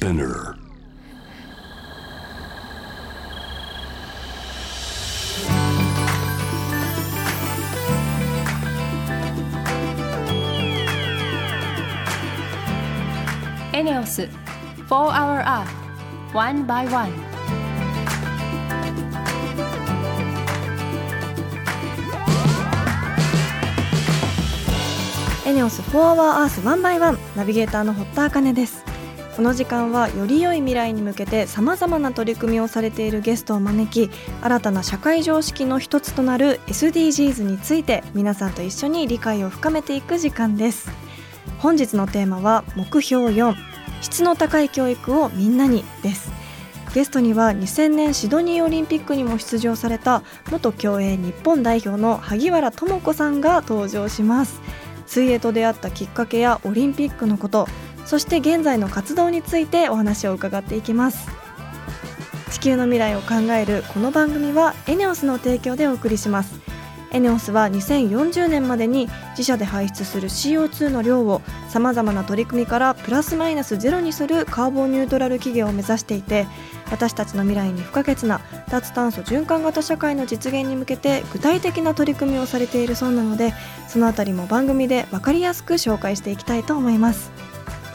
Spinner. エネオス4 Hour Earth One by One エネオス4 Hour Earth 1 by 1ナビゲーターの堀田茜ですこの時間はより良い未来に向けてさまざまな取り組みをされているゲストを招き新たな社会常識の一つとなる SDGs について皆さんと一緒に理解を深めていく時間です。本日のテーマは目標4質の高い教育をみんなにです。ゲストには2000年シドニーオリンピックにも出場された元競泳日本代表の萩原智子さんが登場します。水泳と出会ったきっかけやオリンピックのことそして現在の活動についてお話を伺っていきます。地球の未来を考えるこの番組はエネオスの提供でお送りします。エネオスは2040年までに自社で排出する CO2 の量をさまざまな取り組みからプラスマイナスゼロにするカーボンニュートラル企業を目指していて私たちの未来に不可欠な脱炭素循環型社会の実現に向けて具体的な取り組みをされているそうなのでそのあたりも番組で分かりやすく紹介していきたいと思います。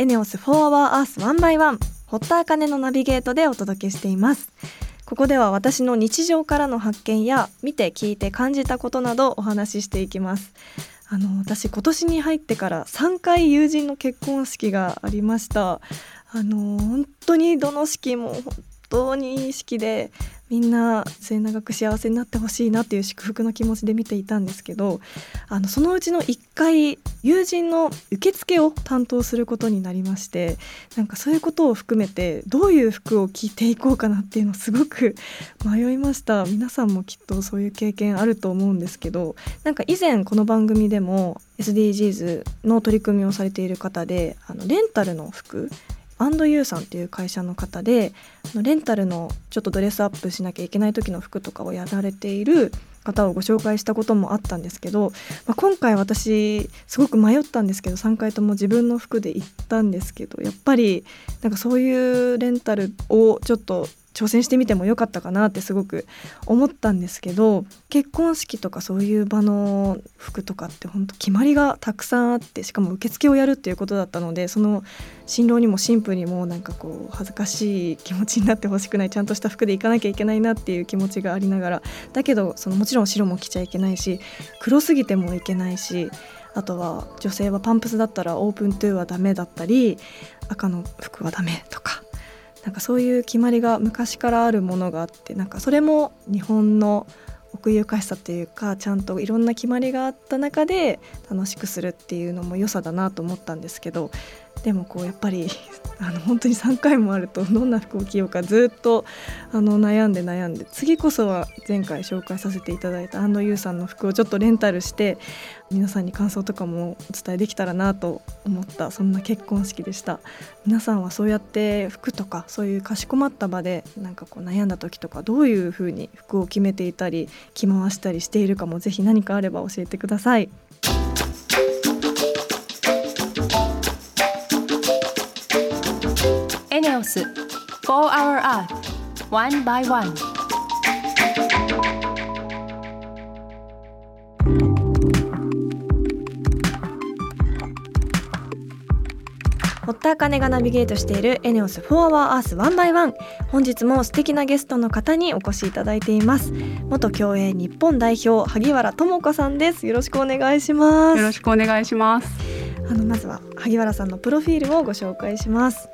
エネオス4 Hour Earth 1 by 1堀田茜のナビゲートでお届けしています。ここでは私の日常からの発見や見て聞いて感じたことなどお話ししていきます。あの私今年に入ってから3回友人の結婚式がありました。あの本当にどの式も本当にいい式でみんな末永く幸せになってほしいなっていう祝福の気持ちで見ていたんですけどあのそのうちの1回友人の受付を担当することになりましてなんかそういうことを含めてどういう服を着ていこうかなっていうのをすごく 迷いました。皆さんもきっとそういう経験あると思うんですけどなんか以前この番組でも SDGs の取り組みをされている方であのレンタルの服アンドユーさんっていう会社の方でレンタルのちょっとドレスアップしなきゃいけない時の服とかをやられている方をご紹介したこともあったんですけど、まあ、今回私すごく迷ったんですけど3回とも自分の服で行ったんですけどやっぱりなんかそういうレンタルをちょっと挑戦してみてもよかったかなってすごく思ったんですけど結婚式とかそういう場の服とかって本当決まりがたくさんあってしかも受付をやるっていうことだったのでその新郎にも新婦にもなんかこう恥ずかしい気持ちになってほしくないちゃんとした服で行かなきゃいけないなっていう気持ちがありながらだけどそのもちろん白も着ちゃいけないし黒すぎてもいけないしあとは女性はパンプスだったらオープントゥーはダメだったり赤の服はダメとかなんかそういう決まりが昔からあるものがあってなんかそれも日本の奥ゆかしさというかちゃんといろんな決まりがあった中で楽しくするっていうのも良さだなと思ったんですけどでもこうやっぱり あの本当に3回もあるとどんな服を着ようかずっとあの悩んで悩んで次こそは前回紹介させていただいた安藤優さんの服をちょっとレンタルして皆さんに感想とかもお伝えできたらなと思ったそんな結婚式でした皆さんはそうやって服とかそういうかしこまった場でなんかこう悩んだ時とかどういうふうに服を決めていたり着回したりしているかもぜひ何かあれば教えてください。エネオス4 Hour Earth One by One. 堀田茜がナビゲートしているエネオス4 Hour Earth 1 by 1本日も素敵なゲストの方にお越しいただいています。元競泳日本代表萩原智子さんです。よろしくお願いします。よろしくお願いします。あのまずは萩原さんのプロフィールをご紹介します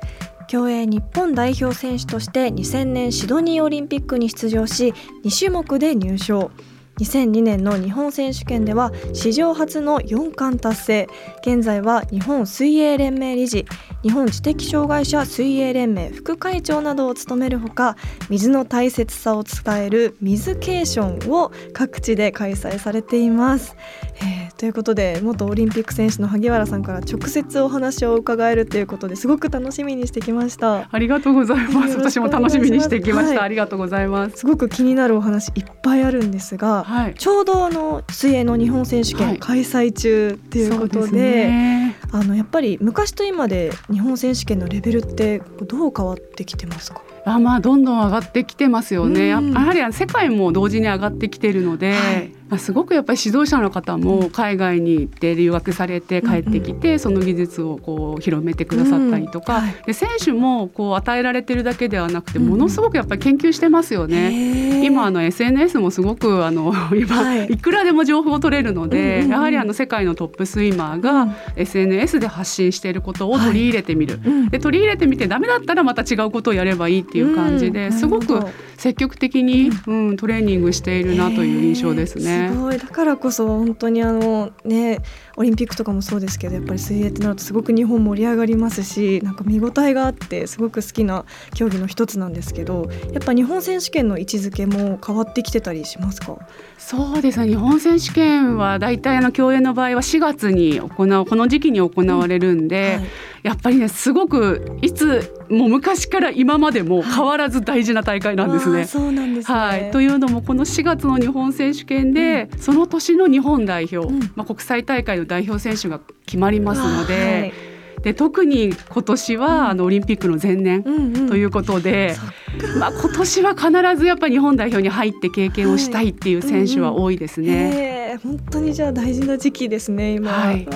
競泳日本代表選手として2000年シドニーオリンピックに出場し2種目で入賞。2002年の日本選手権では史上初の4冠達成。現在は日本水泳連盟理事日本知的障害者水泳連盟副会長などを務めるほか水の大切さを伝える水ケーションを各地で開催されています。えー、ということで元オリンピック選手の萩原さんから直接お話を伺えるということですごく楽しみにしてきました。ありがとうございます。私も楽しみにしてきました、はい、ありがとうございます。すごく気になるお話いっぱいあるんですが、はい、ちょうどあの水泳の日本選手権開催中っていうことではいね、あのやっぱり昔と今で日本選手権のレベルってどう変わってきてますか？あまあどんどん上がってきてますよね、やはり世界も同時に上がってきているので、はいまあ、すごくやっぱり指導者の方も海外に行って留学されて帰ってきて、その技術をこう広めてくださったりとか、で選手もこう与えられてるだけではなくてものすごくやっぱり研究してますよね。今あの SNS もすごくあの 今、い、くらでも情報を取れるので、やはりあの世界のトップスイマーが SNS で発信していることを取り入れてみる、で取り入れてみてダメだったらまた違うことをやればいいっていう感じですごく積極的に、うん、トレーニングしているなという印象ですね。すごい。だからこそ本当にあのねオリンピックとかもそうですけどやっぱり水泳ってなるとすごく日本盛り上がりますしなんか見応えがあってすごく好きな競技の一つなんですけどやっぱ日本選手権の位置づけも変わってきてたりしますか？そうですね。日本選手権は大体あの競泳の場合は4月に行うこの時期に行われるんで、うんはいやっぱりねすごくいつも昔から今までも変わらず大事な大会なんですね。そうなんですね。はい、というのもこの4月の日本選手権で、うん、その年の日本代表、うん、まあ、国際大会の代表選手が決まりますので。で特に今年は、うん、あのオリンピックの前年ということで、うんうん、まあ、今年は必ずやっぱり日本代表に入って経験をしたいっていう選手は多いですね。はいうんうん、本当にじゃあ大事な時期ですね今、はい、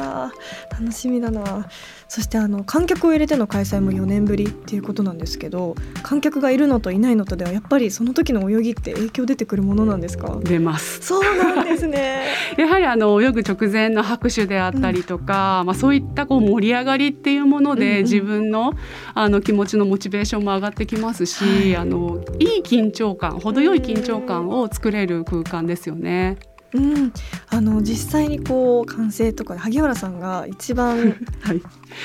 楽しみだな。そしてあの観客を入れての開催も4年ぶりっていうことなんですけど観客がいるのといないのとではやっぱりその時の泳ぎって影響出てくるものなんですか？出ます。そうなんですね。やはりあの泳ぐ直前の拍手であったりとか、うん、まあ、そういったこう盛り上がりっていうもので、自分のあの気持ちのモチベーションも上がってきますし、はい、あのいい緊張感程よい緊張感を作れる空間ですよね。うん、あの実際にこう完成とか萩原さんが一番、はい、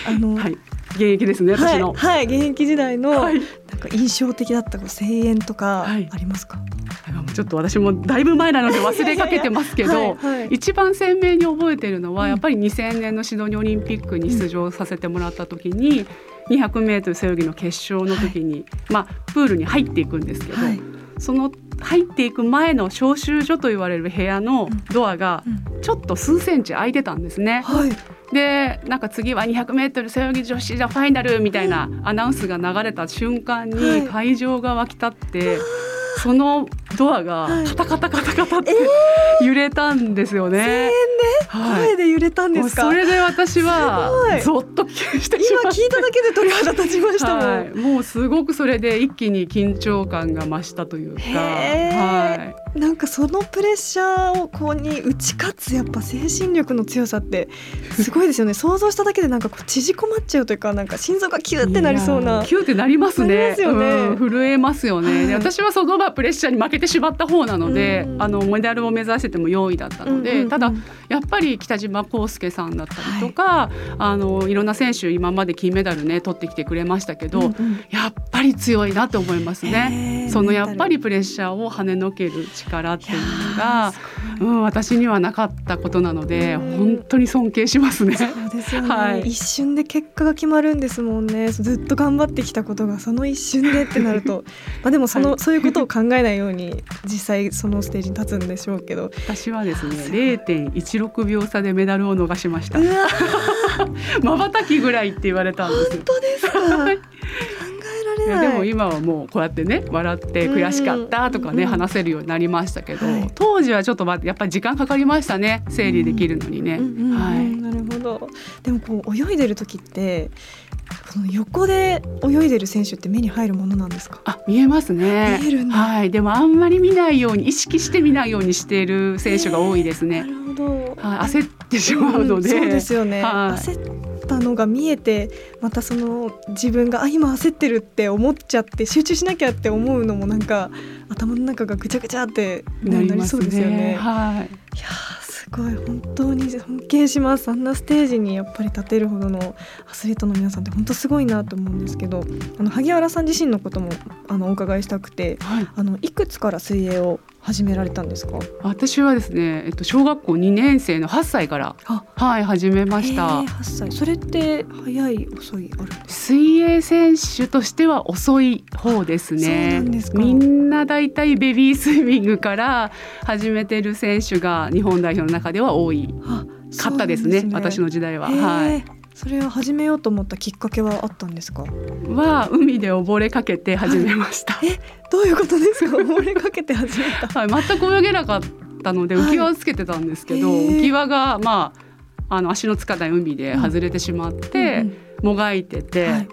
あの、はい、現役ですね私の、はい、はい、現役時代の、なんか印象的だったこう声援とかありますか、ちょっと私もだいぶ前なので忘れかけてますけど一番鮮明に覚えてるのは、やっぱり2000年のシドニーオリンピックに出場させてもらった時に、うん、200m 背泳ぎの決勝の時に、まあ、プールに入っていくんですけど、その入っていく前の招集所と言われる部屋のドアがちょっと数センチ開いてたんですね。はい、でなんか次は 200m 背泳ぎ女子じゃファイナルみたいなアナウンスが流れた瞬間に会場が沸き立って。そのドアがカタカタカタカタって揺れたんですよね。声援で、揺れたんですか？それで私はゾッとして今聞いただけで鳥肌立ちましたもん、はい、もうすごくそれで一気に緊張感が増したというか。はい。なんかそのプレッシャーをこうに打ち勝つやっぱ精神力の強さってすごいですよね。想像しただけでなんかこう縮こまっちゃうというかなんか心臓がキューってなりそうな。キューってなりますね。ますよね、うん、震えますよね。はい、私はその場プレッシャーに負けてしまった方なので、あのメダルを目指してても4位だったので、ただやっぱり北島康介さんだったりとか、はい、あのいろんな選手今まで金メダルね取ってきてくれましたけど、うんうん、やっぱり強いなと思いますね。そのやっぱりプレッシャーを跳ねのける力っていうのが、うん、私にはなかったことなので、本当に尊敬しますね。そうですよね、はい、一瞬で結果が決まるんですもんね。ずっと頑張ってきたことがその一瞬でってなると、まあでもその、はい、そういうことを考えないように実際そのステージに立つんでしょうけど、私はですね0.16秒差でメダルを逃しました。まばたきぐらいって言われたんです。本当ですか？い。やでも今はもうこうやってね笑って悔しかったとかね、話せるようになりましたけど、はい、当時はちょっとやっぱり時間かかりましたね整理できるのにね。はい、なるほど。でもこう泳いでる時ってその横で泳いでる選手って目に入るものなんですか？あ、見えますね。はい、でもあんまり見ないように意識して見ないようにしている選手が多いですね。なるほど。はい、焦ってしまうので。うん、そうですよね。はい、焦ったのが見えてまたその自分があ今焦ってるって思っちゃって集中しなきゃって思うのもなんか頭の中がぐちゃぐちゃってなりそうですよね。はい、いやすごい本当に尊敬します。あんなステージにやっぱり立てるほどのアスリートの皆さんって本当すごいなと思うんですけどあの萩原さん自身のこともあのお伺いしたくて、はい、あのいくつから水泳を始められたんですか？私はですね、えっと、小学校2年生の8歳からはい始めました。8歳。それって早い遅いある水泳選手としては遅い方ですね。みんなだいたいベビースイミングから始めてる選手が日本代表の中では多いかったですね、ね、私の時代は。はいそれを始めようと思ったきっかけはあったんですか？は海で溺れかけて始めました、はい、えどういうことですか？溺れかけて始めた。はい全く泳げなかったので浮き輪をつけてたんですけど、はい、浮き輪がまああの足のつかない海で外れてしまって、うんもがいてて、はい、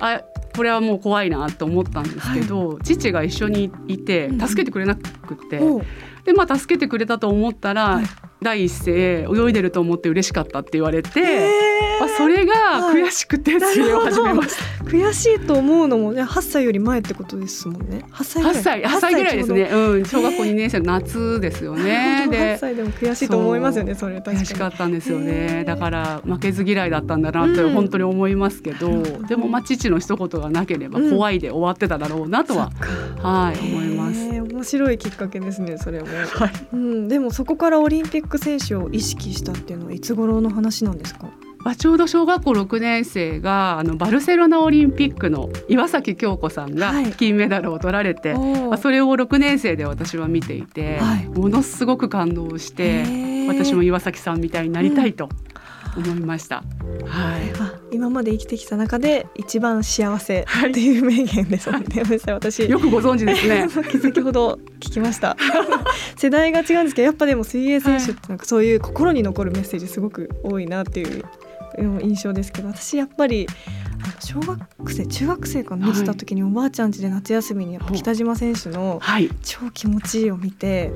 あこれはもう怖いなと思ったんですけど、はい、父が一緒にいて助けてくれなくて、う。ん、でまあ助けてくれたと思ったら、はい、第一声泳いでると思って嬉しかったって言われて、まあ、それが悔しくて水泳を始めました、悔しいと思うのも、ね、8歳より前ってことですもんね。8歳ぐらい ,8 歳 ,8 歳ぐらいですね、うん、小学校2年生の夏ですよね。で8歳でも悔しいと思いますよねそれ悔しかったんですよね。だから負けず嫌いだったんだなと本当に思いますけど、うん、でもまあ父の一言がなければ怖いで終わってただろうなとは、うん、はい思います。面白いきっかけですねそれも、はい。うん、でもそこからオリンピック選手を意識したっていうのはいつ頃の話なんですか？まあ、ちょうど小学校6年生があのバルセロナオリンピックの岩崎恭子さんが金メダルを取られて、はい、まあ、それを6年生で私は見ていて、はい、ものすごく感動して私も岩崎さんみたいになりたいと思いました。はい、今まで生きてきた中で一番幸せっていう名言ですね。はい、私。よくご存知ですね。先ほど聞きました。世代が違うんですけど、やっぱでも水泳選手ってなんかそういう心に残るメッセージすごく多いなっていう印象ですけど、私やっぱり小学生中学生か見てた時におばあちゃん家で夏休みにやっぱ北島選手の超気持ちいいを見て、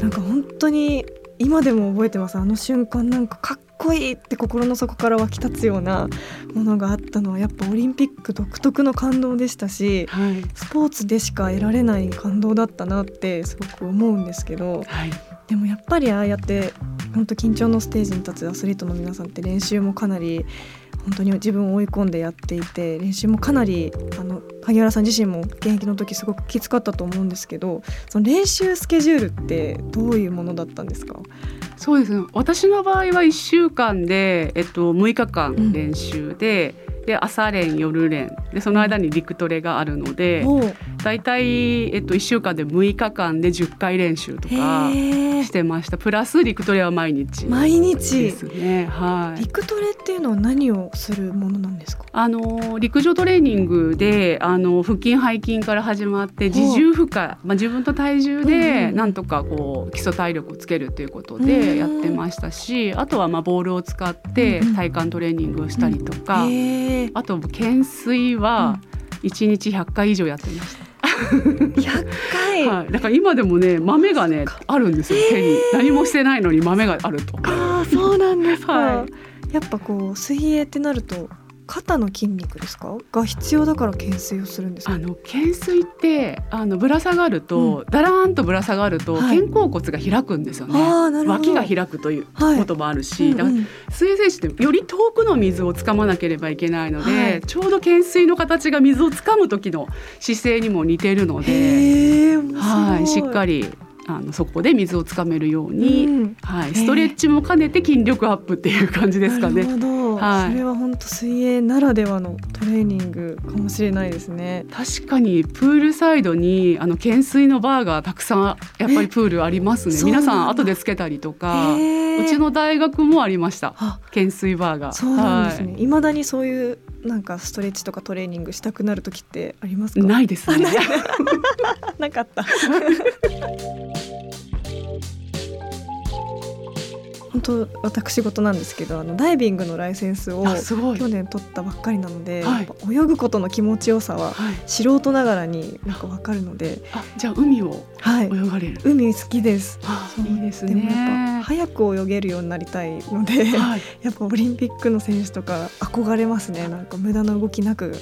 なんか本当に今でも覚えてます。あの瞬間なんかかっこいいって心の底から湧き立つようなものがあったのはやっぱオリンピック独特の感動でしたし、はい、スポーツでしか得られない感動だったなってすごく思うんですけど、はい、でもやっぱりああやって本当緊張のステージに立つアスリートの皆さんって練習もかなり本当に自分を追い込んでやっていて練習もかなりあの萩原さん自身も現役の時すごくきつかったと思うんですけどその練習スケジュールってどういうものだったんですか？そうですね。私の場合は1週間で、えっと、6日間練習で、うん、で朝練夜練。でその間に陸トレがあるので大体、えっと、1週間で6日間で10回練習とかしてました。プラス陸トレは毎日毎日？ですね、はい、陸トレっていうのは何をするものなんですか？あの陸上トレーニングであの腹筋背筋から始まって自重負荷、まあ、自分と体重でなんとかこう基礎体力をつけるということでやってましたしあとはまあボールを使って体幹トレーニングをしたりとか、あと懸垂は1日100回以上やってました。100回、はい、だから今でもね豆がねあるんですよ、手に。何もしてないのに豆があると。あそうなんですか、はい、やっぱこう水泳ってなると肩の筋肉ですか？が必要だから懸垂をするんですあの懸垂ってあのぶら下がると、うん、だらーんとぶら下がると、肩甲骨が開くんですよね。脇が開くということもあるし、はいだから水泳選手ってより遠くの水をつかまなければいけないので、はい、ちょうど懸垂の形が水をつかむ時の姿勢にも似てるので、はい、しっかりあのそこで水をつかめるように、うん、はい、ストレッチも兼ねて筋力アップっていう感じですかね。はい、それは本当水泳ならではのトレーニングかもしれないですね。確かにプールサイドにあの懸垂のバーがたくさんやっぱりプールありますね。皆さん後でつけたりとか、うちの大学もありました。懸垂バーが。そうなんですね。はい、未だにそういうなんかストレッチとかトレーニングしたくなる時ってありますか？ないですね。なかった。本当私事なんですけどあのダイビングのライセンスを去年取ったばっかりなので、はい、泳ぐことの気持ちよさは素人ながらになんかわかるので、あじゃあ海を泳がれる、はい、海好きです。いいですね。でもやっぱ早く泳げるようになりたいので、はい、やっぱオリンピックの選手とか憧れますね。なんか無駄な動きなく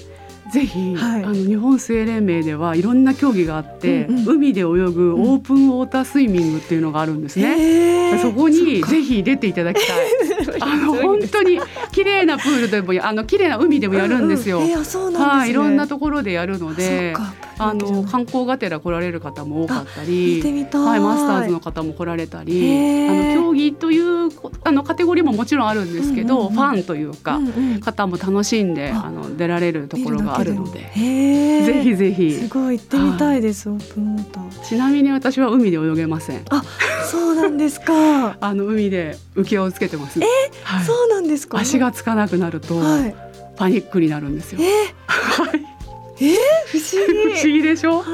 ぜひ、はい、あの日本水泳連盟ではいろんな競技があって、うんうん、海で泳ぐオープンウォータースイミングっていうのがあるんですね。そこにぜひ出ていただきたい。あの本当に綺麗なプールでもあの綺麗な海でもやるんですよ。はい、いろんなところでやるので。あの観光がてら来られる方も多かったり、はい、マスターズの方も来られたり、あの競技というあのカテゴリーももちろんあるんですけど、ファンというか、方も楽しんであの出られるところがあるので、ぜひぜひすごい行ってみたいです、オープンウォーター。ちなみに私は海で泳げません。あ、そうなんですか。あの海で浮き輪をつけてます。えー、そうなんですか。足がつかなくなると、パニックになるんですよ。えい。えー、不思議。不思議でしょ？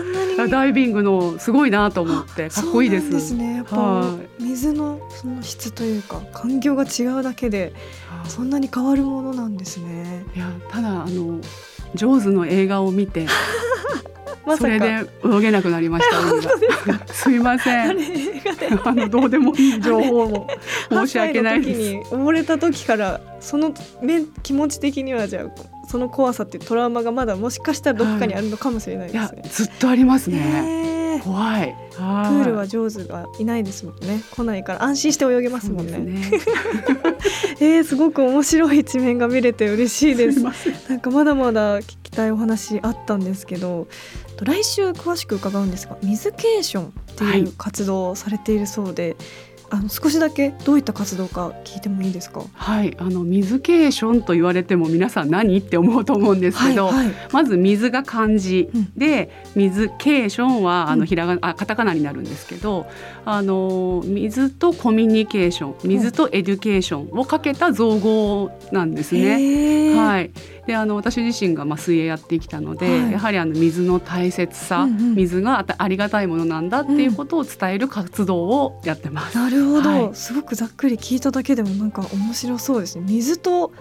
ダイビングのすごいなと思ってかっこいいです。ですねやっぱ水のその質というか環境が違うだけでそんなに変わるものなんですね。いやただあのジョーズの映画を見て ま、それで泳げなくなりました。すみません。あのどうでもいい情報も 申し訳ないです。に溺れた時からその気持ち的にはじゃあその怖さっていうトラウマがまだもしかしたらどこかにあるのかもしれないですね。ずっとありますね。怖い。プールは上手がいないですもんね。来ないから安心して泳げますもんね。ね えー、すごく面白い一面が見れて嬉しいです。なんかまだまだ聞きたいお話あったんですけど、来週詳しく伺うんですが、水ケーションっていう活動をされているそうで。はいあの少しだけどういった活動か聞いてもいいですか？はい、あの水ケーションと言われても皆さん何って思うと思うんですけど、はいはい、まず水が漢字、うん、で水ケーションはあのひらが、うん、あカタカナになるんですけど、あの水とコミュニケーション、水とエデュケーションをかけた造語なんですね。はい。であの私自身がまあ水泳やってきたので、はい、やはりあの水の大切さ、うんうん、水がありがたいものなんだっていうことを伝える活動をやってます。うん、なるほど、はい、すごくざっくり聞いただけでもなんか面白そうですね。水と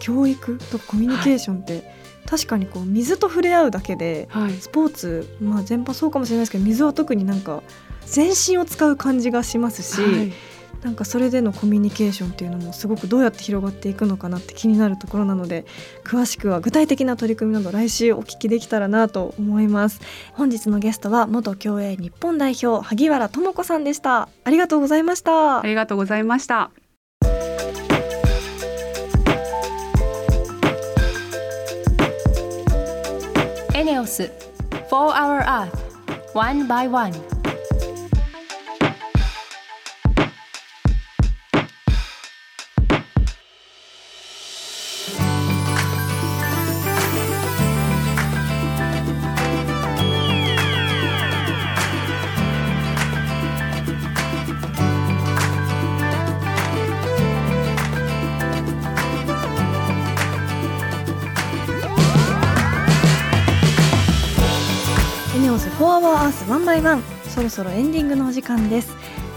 教育とコミュニケーションって、はい、確かにこう水と触れ合うだけで、スポーツ、まあ、全般そうかもしれないですけど水は特になんか全身を使う感じがしますし。なんかそれでのコミュニケーションっていうのもすごくどうやって広がっていくのかなって気になるところなので詳しくは具体的な取り組みなど来週お聞きできたらなと思います。本日のゲストは元競泳日本代表萩原智子さんでした。ありがとうございました。ありがとうございました。エネオス4 Hour Earth One by One アースワンバイワンそろそろエンディングのお時間です。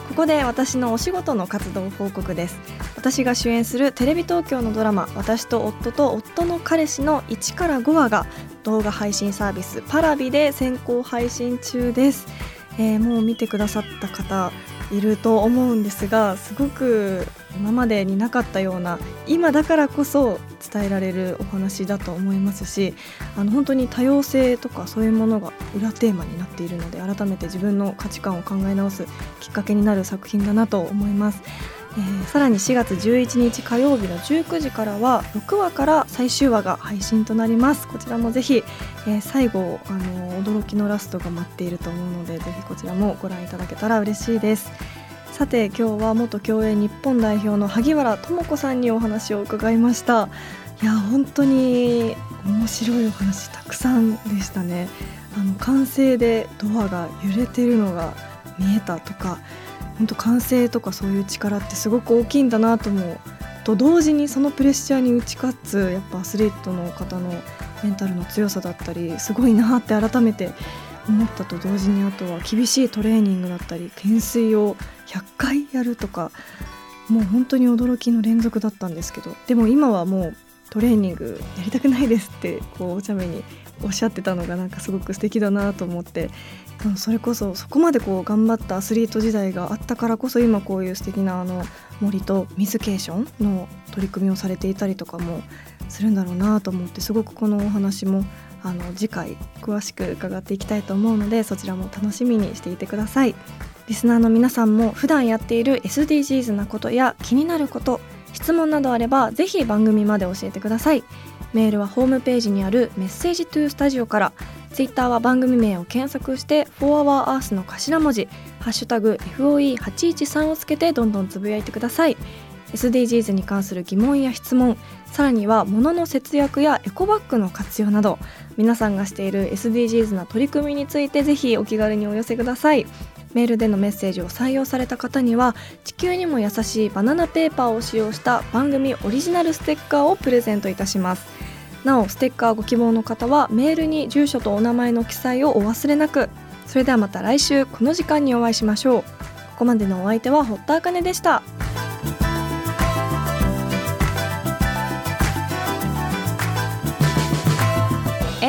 ここで私のお仕事の活動報告です。私が主演するテレビ東京のドラマ私と夫と夫の彼氏の1から5話が動画配信サービスパラビで先行配信中です、えー、もう見てくださった方いると思うんですがすごく今までになかったような今だからこそ伝えられるお話だと思いますしあの本当に多様性とかそういうものが裏テーマになっているので改めて自分の価値観を考え直すきっかけになる作品だなと思います。えー、さらに4月11日火曜日の19時からは6話から最終話が配信となりますこちらもぜひ、えー、最後あの驚きのラストが待っていると思うのでぜひこちらもご覧いただけたら嬉しいですさて今日は元競泳日本代表の萩原智子さんにお話を伺いました。いや本当に面白いお話たくさんでしたね。あの完成でドアが揺れてるのが見えたとか本当完成とかそういう力ってすごく大きいんだなと思うと同時にそのプレッシャーに打ち勝つやっぱアスリートの方のメンタルの強さだったりすごいなって改めて思ったと同時にあとは厳しいトレーニングだったり懸垂を100回やるとかもう本当に驚きの連続だったんですけどでも今はもうトレーニングやりたくないですってこうお茶目におっしゃってたのがなんかすごく素敵だなと思ってそれこそそこまでこう頑張ったアスリート時代があったからこそ今こういう素敵なあの森と水ケーションの取り組みをされていたりとかもするんだろうなと思ってすごくこのお話もあの次回詳しく伺っていきたいと思うのでそちらも楽しみにしていてください。リスナーの皆さんも普段やっている SDGs なことや気になること質問などあればぜひ番組まで教えてください。メールはホームページにあるメッセージトゥースタジオから。ツイッターは番組名を検索して「4HourEarth」の頭文字「ハッシュタグ #FOE813」をつけてどんどんつぶやいてください。SDGs に関する疑問や質問さらには物の節約やエコバッグの活用など皆さんがしている SDGs な取り組みについてぜひお気軽にお寄せください。メールでのメッセージを採用された方には地球にも優しいバナナペーパーを使用した番組オリジナルステッカーをプレゼントいたします。なおステッカーご希望の方はメールに住所とお名前の記載をお忘れなく。それではまた来週この時間にお会いしましょう。ここまでのお相手は堀田茜でした。